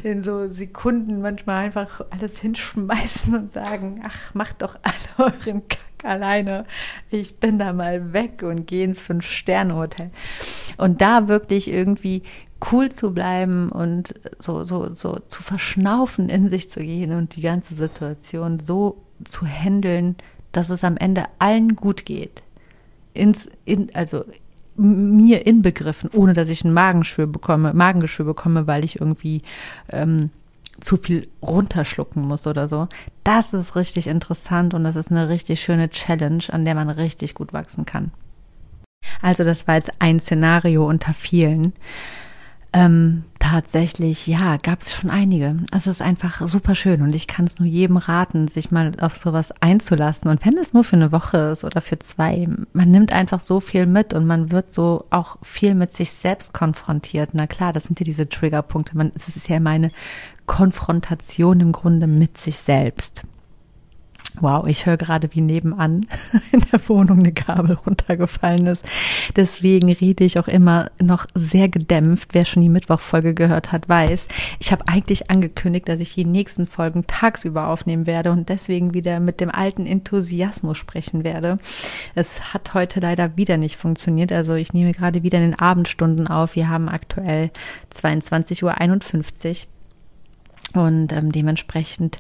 in so Sekunden manchmal einfach alles hinschmeißen und sagen, ach, macht doch alle euren Kack alleine. Ich bin da mal weg und gehe ins Fünf-Sterne-Hotel. Und da wirklich irgendwie cool zu bleiben und so, so, so zu verschnaufen, in sich zu gehen und die ganze Situation so zu handeln, dass es am Ende allen gut geht. Ins, in, also mir inbegriffen, ohne dass ich ein Magengeschwür bekomme, Magengeschwür bekomme, weil ich irgendwie ähm, zu viel runterschlucken muss oder so. Das ist richtig interessant und das ist eine richtig schöne Challenge, an der man richtig gut wachsen kann. Also das war jetzt ein Szenario unter vielen. Ähm, tatsächlich, ja, gab es schon einige. Es ist einfach super schön und ich kann es nur jedem raten, sich mal auf sowas einzulassen. Und wenn es nur für eine Woche ist oder für zwei, man nimmt einfach so viel mit und man wird so auch viel mit sich selbst konfrontiert. Na klar, das sind ja diese Triggerpunkte. Man, es ist ja meine Konfrontation im Grunde mit sich selbst. Wow, ich höre gerade, wie nebenan in der Wohnung eine Kabel runtergefallen ist. Deswegen rede ich auch immer noch sehr gedämpft. Wer schon die Mittwochfolge gehört hat, weiß, ich habe eigentlich angekündigt, dass ich die nächsten Folgen tagsüber aufnehmen werde und deswegen wieder mit dem alten Enthusiasmus sprechen werde. Es hat heute leider wieder nicht funktioniert. Also ich nehme gerade wieder in den Abendstunden auf. Wir haben aktuell 22.51 Uhr. Und ähm, dementsprechend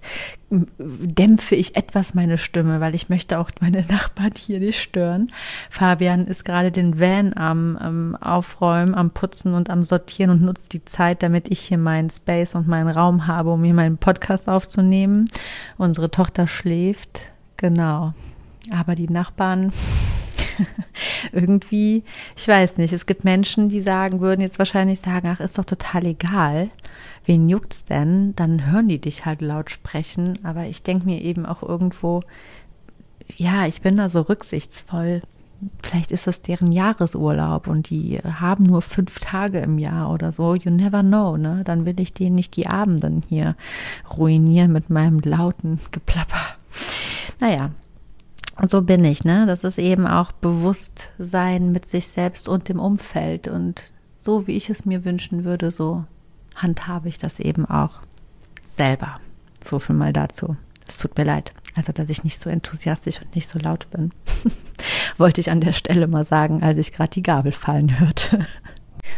dämpfe ich etwas meine Stimme, weil ich möchte auch meine Nachbarn hier nicht stören. Fabian ist gerade den Van am, am Aufräumen, am Putzen und am Sortieren und nutzt die Zeit, damit ich hier meinen Space und meinen Raum habe, um hier meinen Podcast aufzunehmen. Unsere Tochter schläft. Genau. Aber die Nachbarn irgendwie, ich weiß nicht, es gibt Menschen, die sagen, würden jetzt wahrscheinlich sagen, ach, ist doch total egal wen juckt's denn? Dann hören die dich halt laut sprechen. Aber ich denke mir eben auch irgendwo, ja, ich bin da so rücksichtsvoll. vielleicht ist das deren Jahresurlaub und die haben nur fünf Tage im Jahr oder so. You never know, ne? Dann will ich denen nicht die Abenden hier ruinieren mit meinem lauten Geplapper. Naja, so bin ich, ne? Das ist eben auch Bewusstsein mit sich selbst und dem Umfeld. Und so wie ich es mir wünschen würde, so handhabe ich das eben auch selber. So viel mal dazu. Es tut mir leid. Also, dass ich nicht so enthusiastisch und nicht so laut bin. Wollte ich an der Stelle mal sagen, als ich gerade die Gabel fallen hörte.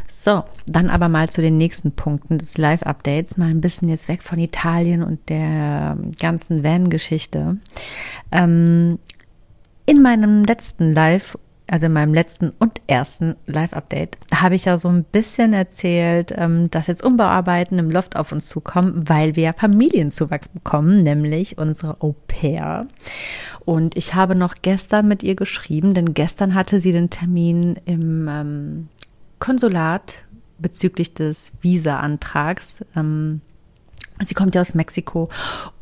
So, dann aber mal zu den nächsten Punkten des Live-Updates. Mal ein bisschen jetzt weg von Italien und der ganzen Van-Geschichte. Ähm, in meinem letzten Live also in meinem letzten und ersten Live-Update, habe ich ja so ein bisschen erzählt, ähm, dass jetzt Umbauarbeiten im Loft auf uns zukommen, weil wir ja Familienzuwachs bekommen, nämlich unsere Au pair. Und ich habe noch gestern mit ihr geschrieben, denn gestern hatte sie den Termin im ähm, Konsulat bezüglich des Visa-Antrags. Ähm, Sie kommt ja aus Mexiko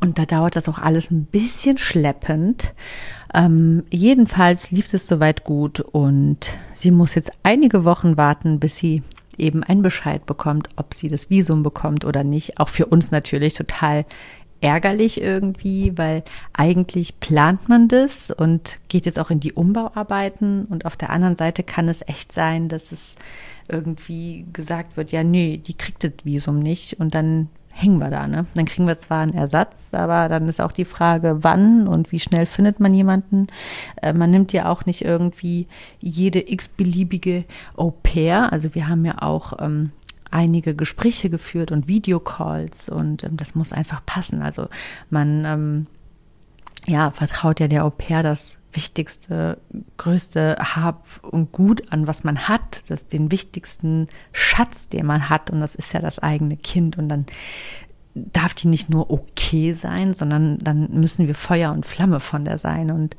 und da dauert das auch alles ein bisschen schleppend. Ähm, jedenfalls lief es soweit gut und sie muss jetzt einige Wochen warten, bis sie eben einen Bescheid bekommt, ob sie das Visum bekommt oder nicht. Auch für uns natürlich total ärgerlich irgendwie, weil eigentlich plant man das und geht jetzt auch in die Umbauarbeiten und auf der anderen Seite kann es echt sein, dass es irgendwie gesagt wird, ja, nee, die kriegt das Visum nicht und dann hängen wir da, ne? Dann kriegen wir zwar einen Ersatz, aber dann ist auch die Frage, wann und wie schnell findet man jemanden. Äh, man nimmt ja auch nicht irgendwie jede x-beliebige Au pair. Also wir haben ja auch ähm, einige Gespräche geführt und Videocalls und ähm, das muss einfach passen. Also man ähm, ja, vertraut ja der Au pair das wichtigste, größte Hab und Gut an, was man hat, das den wichtigsten Schatz, den man hat, und das ist ja das eigene Kind. Und dann darf die nicht nur okay sein, sondern dann müssen wir Feuer und Flamme von der sein. Und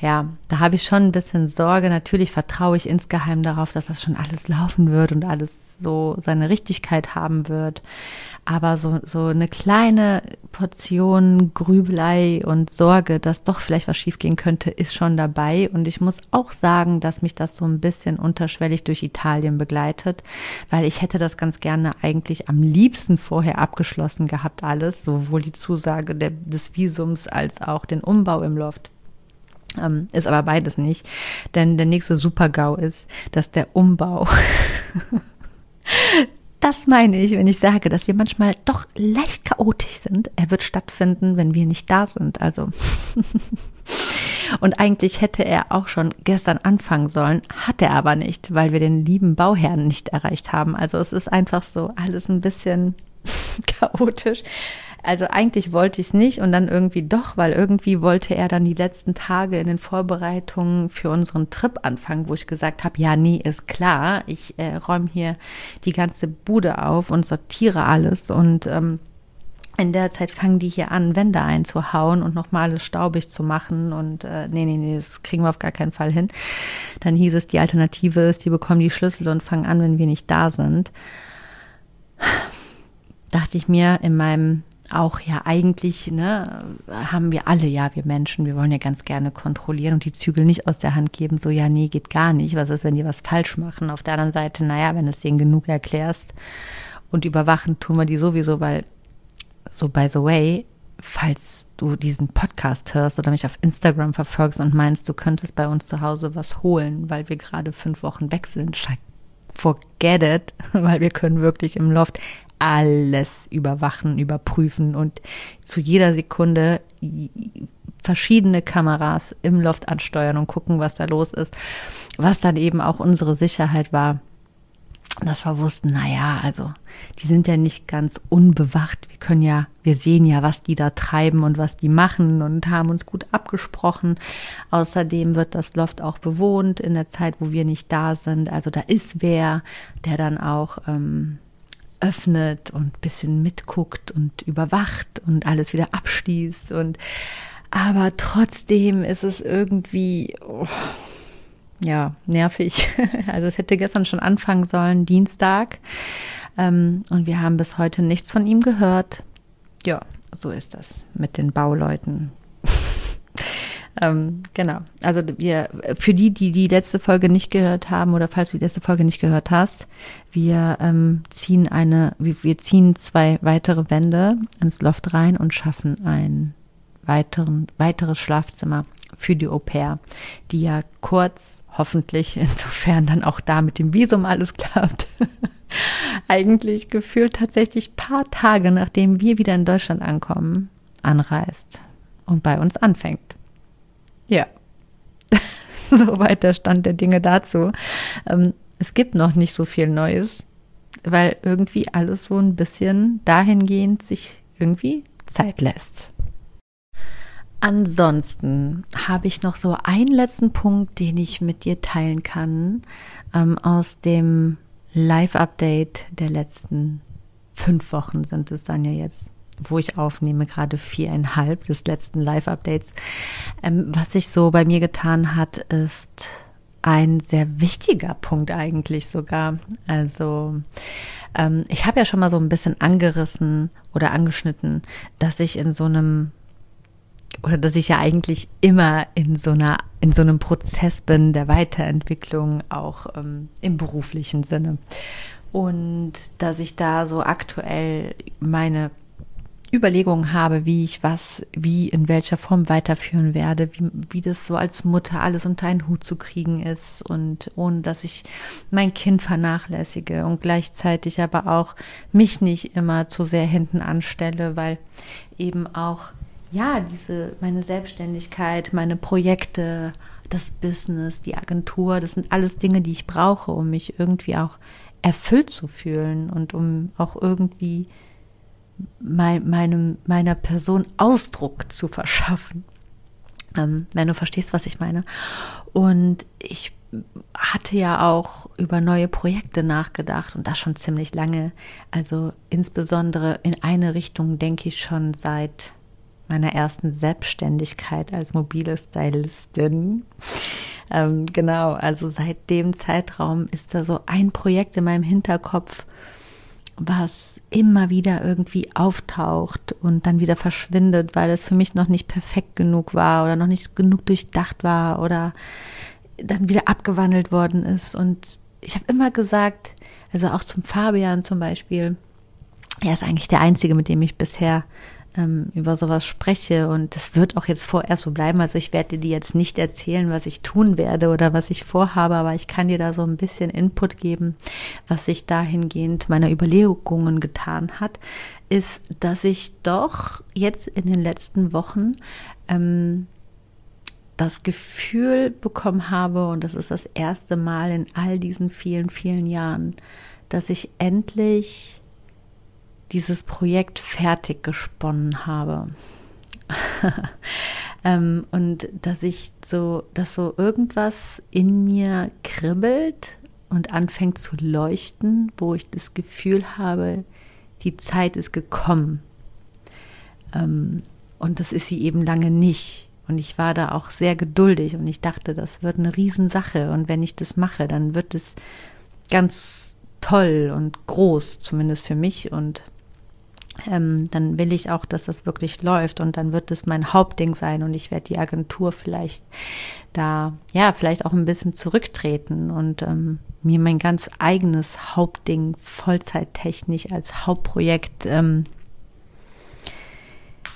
ja, da habe ich schon ein bisschen Sorge. Natürlich vertraue ich insgeheim darauf, dass das schon alles laufen wird und alles so seine Richtigkeit haben wird. Aber so, so eine kleine Portion Grübelei und Sorge, dass doch vielleicht was schiefgehen könnte, ist schon dabei. Und ich muss auch sagen, dass mich das so ein bisschen unterschwellig durch Italien begleitet, weil ich hätte das ganz gerne eigentlich am liebsten vorher abgeschlossen gehabt, alles, sowohl die Zusage der, des Visums als auch den Umbau im Loft. Ähm, ist aber beides nicht. Denn der nächste Super-GAU ist, dass der Umbau Das meine ich, wenn ich sage, dass wir manchmal doch leicht chaotisch sind. Er wird stattfinden, wenn wir nicht da sind. Also. Und eigentlich hätte er auch schon gestern anfangen sollen, hat er aber nicht, weil wir den lieben Bauherrn nicht erreicht haben. Also es ist einfach so alles ein bisschen chaotisch. Also eigentlich wollte ich es nicht und dann irgendwie doch, weil irgendwie wollte er dann die letzten Tage in den Vorbereitungen für unseren Trip anfangen, wo ich gesagt habe, ja, nee, ist klar, ich äh, räume hier die ganze Bude auf und sortiere alles und ähm, in der Zeit fangen die hier an, Wände einzuhauen und nochmal alles staubig zu machen. Und äh, nee, nee, nee, das kriegen wir auf gar keinen Fall hin. Dann hieß es, die Alternative ist, die bekommen die Schlüssel und fangen an, wenn wir nicht da sind. Dachte ich mir in meinem auch ja eigentlich, ne, haben wir alle, ja, wir Menschen, wir wollen ja ganz gerne kontrollieren und die Zügel nicht aus der Hand geben, so, ja, nee, geht gar nicht. Was ist, wenn die was falsch machen? Auf der anderen Seite, naja, wenn du es denen genug erklärst und überwachen tun wir die sowieso, weil, so by the way, falls du diesen Podcast hörst oder mich auf Instagram verfolgst und meinst, du könntest bei uns zu Hause was holen, weil wir gerade fünf Wochen weg sind, forget it, weil wir können wirklich im Loft alles überwachen, überprüfen und zu jeder Sekunde verschiedene Kameras im Loft ansteuern und gucken, was da los ist. Was dann eben auch unsere Sicherheit war, dass wir wussten, na ja, also die sind ja nicht ganz unbewacht. Wir können ja, wir sehen ja, was die da treiben und was die machen und haben uns gut abgesprochen. Außerdem wird das Loft auch bewohnt in der Zeit, wo wir nicht da sind. Also da ist wer, der dann auch ähm, öffnet und bisschen mitguckt und überwacht und alles wieder abschließt und aber trotzdem ist es irgendwie oh, ja nervig. Also es hätte gestern schon anfangen sollen, Dienstag, ähm, und wir haben bis heute nichts von ihm gehört. Ja, so ist das mit den Bauleuten. Ähm, genau. Also wir, für die, die die letzte Folge nicht gehört haben oder falls du die letzte Folge nicht gehört hast, wir ähm, ziehen eine, wir, wir ziehen zwei weitere Wände ins Loft rein und schaffen ein weiteren, weiteres Schlafzimmer für die Au pair, die ja kurz, hoffentlich, insofern dann auch da mit dem Visum alles klappt, eigentlich gefühlt tatsächlich paar Tage, nachdem wir wieder in Deutschland ankommen, anreist und bei uns anfängt. Ja, soweit der Stand der Dinge dazu. Ähm, es gibt noch nicht so viel Neues, weil irgendwie alles so ein bisschen dahingehend sich irgendwie Zeit lässt. Ansonsten habe ich noch so einen letzten Punkt, den ich mit dir teilen kann ähm, aus dem Live-Update der letzten fünf Wochen sind es dann ja jetzt, wo ich aufnehme, gerade viereinhalb des letzten Live-Updates. Ähm, was sich so bei mir getan hat, ist ein sehr wichtiger Punkt eigentlich sogar. Also ähm, ich habe ja schon mal so ein bisschen angerissen oder angeschnitten, dass ich in so einem oder dass ich ja eigentlich immer in so einer in so einem Prozess bin der Weiterentwicklung auch ähm, im beruflichen Sinne und dass ich da so aktuell meine Überlegungen habe, wie ich was, wie in welcher Form weiterführen werde, wie, wie das so als Mutter alles unter einen Hut zu kriegen ist und ohne dass ich mein Kind vernachlässige und gleichzeitig aber auch mich nicht immer zu sehr hinten anstelle, weil eben auch ja, diese, meine Selbstständigkeit, meine Projekte, das Business, die Agentur, das sind alles Dinge, die ich brauche, um mich irgendwie auch erfüllt zu fühlen und um auch irgendwie mein, meinem, meiner Person Ausdruck zu verschaffen. Ähm, wenn du verstehst, was ich meine. Und ich hatte ja auch über neue Projekte nachgedacht und das schon ziemlich lange. Also insbesondere in eine Richtung denke ich schon seit meiner ersten Selbstständigkeit als mobile Stylistin. Ähm, genau, also seit dem Zeitraum ist da so ein Projekt in meinem Hinterkopf, was immer wieder irgendwie auftaucht und dann wieder verschwindet, weil es für mich noch nicht perfekt genug war oder noch nicht genug durchdacht war oder dann wieder abgewandelt worden ist. Und ich habe immer gesagt, also auch zum Fabian zum Beispiel, er ist eigentlich der Einzige, mit dem ich bisher ähm, über sowas spreche und das wird auch jetzt vorerst so bleiben. Also ich werde dir jetzt nicht erzählen, was ich tun werde oder was ich vorhabe, aber ich kann dir da so ein bisschen Input geben, was sich dahingehend meiner Überlegungen getan hat, ist, dass ich doch jetzt in den letzten Wochen ähm, das Gefühl bekommen habe, und das ist das erste Mal in all diesen vielen, vielen Jahren, dass ich endlich dieses Projekt fertig gesponnen habe. ähm, und dass ich so, dass so irgendwas in mir kribbelt und anfängt zu leuchten, wo ich das Gefühl habe, die Zeit ist gekommen. Ähm, und das ist sie eben lange nicht. Und ich war da auch sehr geduldig und ich dachte, das wird eine Riesensache. Und wenn ich das mache, dann wird es ganz toll und groß, zumindest für mich. Und ähm, dann will ich auch, dass das wirklich läuft und dann wird es mein Hauptding sein und ich werde die Agentur vielleicht da, ja, vielleicht auch ein bisschen zurücktreten und ähm, mir mein ganz eigenes Hauptding vollzeittechnisch als Hauptprojekt ähm,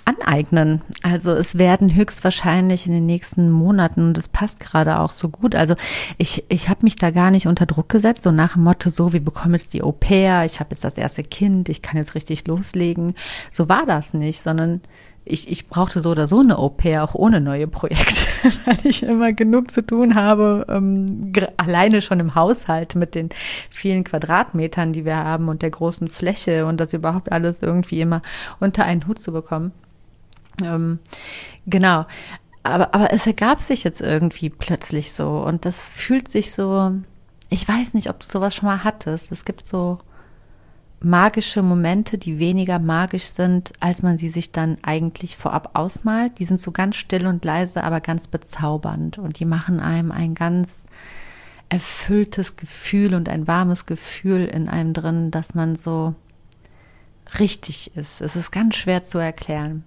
aneignen. Also es werden höchstwahrscheinlich in den nächsten Monaten, und das passt gerade auch so gut, also ich, ich habe mich da gar nicht unter Druck gesetzt, so nach dem Motto, so, wir bekommen jetzt die Au pair, ich habe jetzt das erste Kind, ich kann jetzt richtig loslegen. So war das nicht, sondern ich, ich brauchte so oder so eine Au pair, auch ohne neue Projekte, weil ich immer genug zu tun habe, ähm, alleine schon im Haushalt mit den vielen Quadratmetern, die wir haben und der großen Fläche und das überhaupt alles irgendwie immer unter einen Hut zu bekommen. Ähm, genau. Aber, aber es ergab sich jetzt irgendwie plötzlich so und das fühlt sich so, ich weiß nicht, ob du sowas schon mal hattest. Es gibt so magische Momente, die weniger magisch sind, als man sie sich dann eigentlich vorab ausmalt. Die sind so ganz still und leise, aber ganz bezaubernd und die machen einem ein ganz erfülltes Gefühl und ein warmes Gefühl in einem drin, dass man so richtig ist. Es ist ganz schwer zu erklären.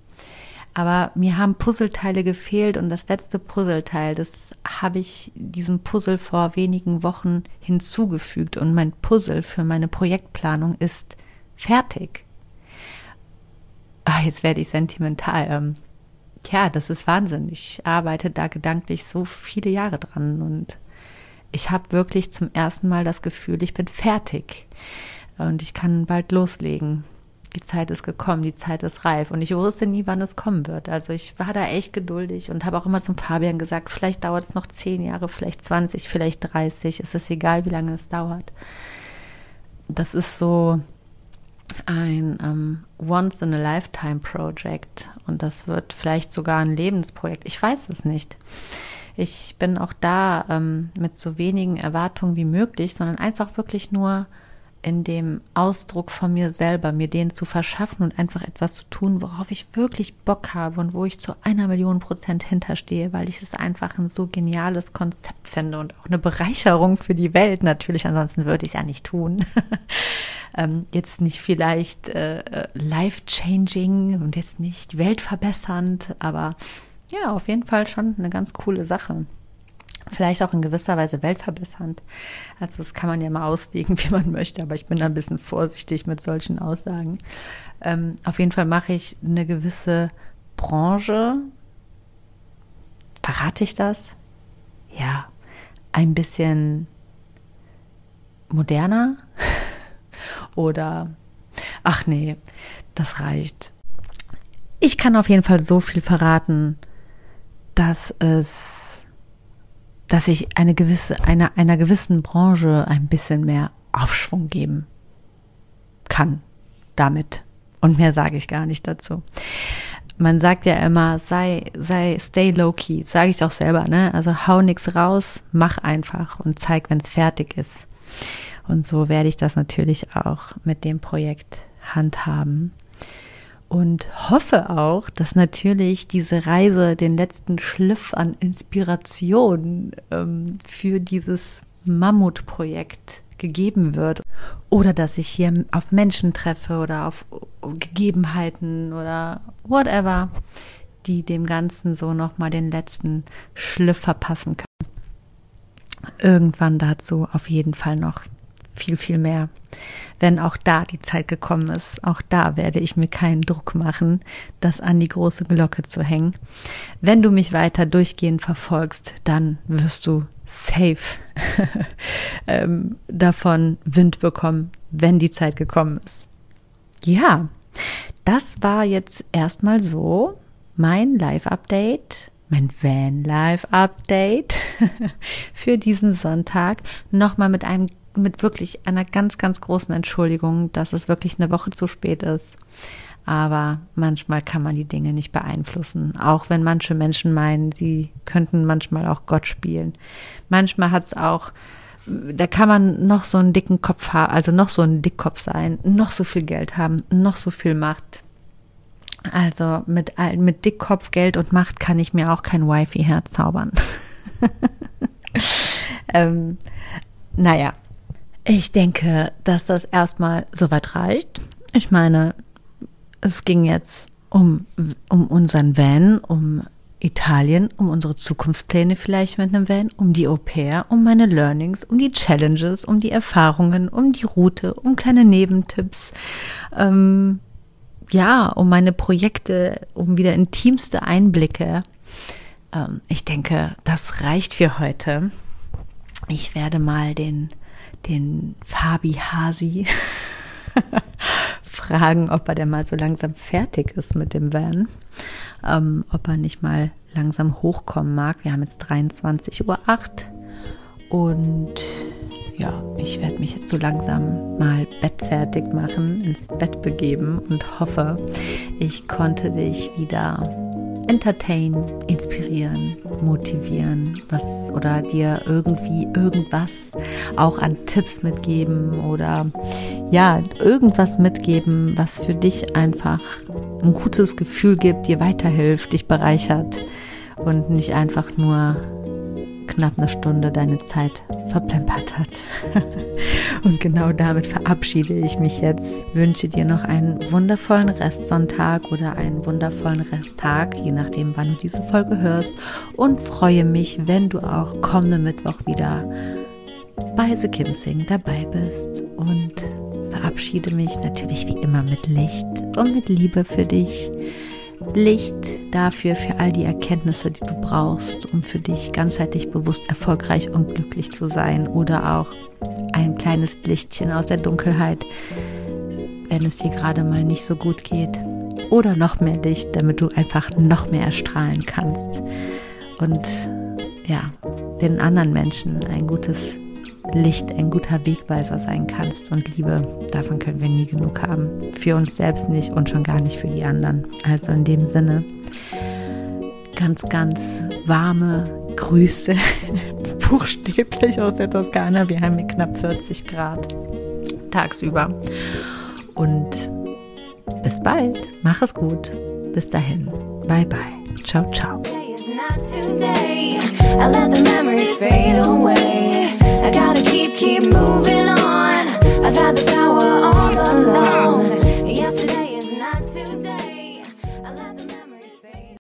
Aber mir haben Puzzleteile gefehlt und das letzte Puzzleteil, das habe ich diesem Puzzle vor wenigen Wochen hinzugefügt und mein Puzzle für meine Projektplanung ist fertig. Ah, jetzt werde ich sentimental. Ähm, ja, das ist Wahnsinn. Ich arbeite da gedanklich so viele Jahre dran und ich habe wirklich zum ersten Mal das Gefühl, ich bin fertig und ich kann bald loslegen die Zeit ist gekommen, die Zeit ist reif. Und ich wusste nie, wann es kommen wird. Also ich war da echt geduldig und habe auch immer zum Fabian gesagt, vielleicht dauert es noch zehn Jahre, vielleicht 20, vielleicht 30. Es ist egal, wie lange es dauert. Das ist so ein ähm, Once-in-a-Lifetime-Project. Und das wird vielleicht sogar ein Lebensprojekt. Ich weiß es nicht. Ich bin auch da ähm, mit so wenigen Erwartungen wie möglich, sondern einfach wirklich nur in dem Ausdruck von mir selber, mir den zu verschaffen und einfach etwas zu tun, worauf ich wirklich Bock habe und wo ich zu einer Million Prozent hinterstehe, weil ich es einfach ein so geniales Konzept finde und auch eine Bereicherung für die Welt natürlich. Ansonsten würde ich es ja nicht tun. ähm, jetzt nicht vielleicht äh, äh, life-changing und jetzt nicht weltverbessernd, aber ja, auf jeden Fall schon eine ganz coole Sache vielleicht auch in gewisser Weise weltverbessernd. Also das kann man ja mal auslegen, wie man möchte, aber ich bin da ein bisschen vorsichtig mit solchen Aussagen. Ähm, auf jeden Fall mache ich eine gewisse Branche, verrate ich das? Ja, ein bisschen moderner oder, ach nee, das reicht. Ich kann auf jeden Fall so viel verraten, dass es dass ich eine gewisse, einer, einer gewissen Branche ein bisschen mehr Aufschwung geben kann damit. Und mehr sage ich gar nicht dazu. Man sagt ja immer, sei, sei, stay low key. Sage ich auch selber, ne? Also hau nix raus, mach einfach und zeig, wenn es fertig ist. Und so werde ich das natürlich auch mit dem Projekt handhaben und hoffe auch, dass natürlich diese Reise den letzten Schliff an Inspiration ähm, für dieses Mammutprojekt gegeben wird oder dass ich hier auf Menschen treffe oder auf Gegebenheiten oder whatever, die dem Ganzen so nochmal den letzten Schliff verpassen können. Irgendwann dazu auf jeden Fall noch viel, viel mehr wenn auch da die Zeit gekommen ist. Auch da werde ich mir keinen Druck machen, das an die große Glocke zu hängen. Wenn du mich weiter durchgehend verfolgst, dann wirst du safe ähm, davon Wind bekommen, wenn die Zeit gekommen ist. Ja, das war jetzt erstmal so mein Live-Update mein Van Life Update für diesen Sonntag nochmal mit einem mit wirklich einer ganz, ganz großen Entschuldigung, dass es wirklich eine Woche zu spät ist. Aber manchmal kann man die Dinge nicht beeinflussen. Auch wenn manche Menschen meinen, sie könnten manchmal auch Gott spielen. Manchmal hat es auch, da kann man noch so einen dicken Kopf haben, also noch so ein Dickkopf sein, noch so viel Geld haben, noch so viel Macht. Also mit, mit Dickkopf, Geld und Macht kann ich mir auch kein Wifi herzaubern. ähm, naja, ich denke, dass das erstmal soweit reicht. Ich meine, es ging jetzt um, um unseren Van, um Italien, um unsere Zukunftspläne vielleicht mit einem Van, um die Au pair, um meine Learnings, um die Challenges, um die Erfahrungen, um die Route, um kleine Nebentipps, ähm, ja, um meine Projekte, um wieder intimste Einblicke. Ähm, ich denke, das reicht für heute. Ich werde mal den den Fabi Hasi fragen, ob er denn mal so langsam fertig ist mit dem Van. Ähm, ob er nicht mal langsam hochkommen mag. Wir haben jetzt 23.08 Uhr und ja, ich werde mich jetzt so langsam mal bettfertig machen, ins Bett begeben und hoffe, ich konnte dich wieder entertainen, inspirieren, motivieren, was oder dir irgendwie irgendwas auch an Tipps mitgeben oder ja, irgendwas mitgeben, was für dich einfach ein gutes Gefühl gibt, dir weiterhilft, dich bereichert und nicht einfach nur knapp eine Stunde deine Zeit verplempert hat. Und genau damit verabschiede ich mich jetzt. Wünsche dir noch einen wundervollen Restsonntag oder einen wundervollen Resttag, je nachdem, wann du diese Folge hörst. Und freue mich, wenn du auch kommenden Mittwoch wieder bei The Kim Sing dabei bist. Und verabschiede mich natürlich wie immer mit Licht und mit Liebe für dich. Licht dafür, für all die Erkenntnisse, die du brauchst, um für dich ganzheitlich bewusst erfolgreich und glücklich zu sein. Oder auch ein kleines Lichtchen aus der Dunkelheit, wenn es dir gerade mal nicht so gut geht. Oder noch mehr Licht, damit du einfach noch mehr erstrahlen kannst. Und ja, den anderen Menschen ein gutes Licht, ein guter Wegweiser sein kannst. Und Liebe, davon können wir nie genug haben. Für uns selbst nicht und schon gar nicht für die anderen. Also in dem Sinne, ganz, ganz warme Grüße, buchstäblich aus der Toskana. Wir haben hier knapp 40 Grad tagsüber. Und bis bald. Mach es gut. Bis dahin. Bye, bye. Ciao, ciao. today. I let the memories fade away. I gotta keep, keep moving on. I've had the power all along. Yesterday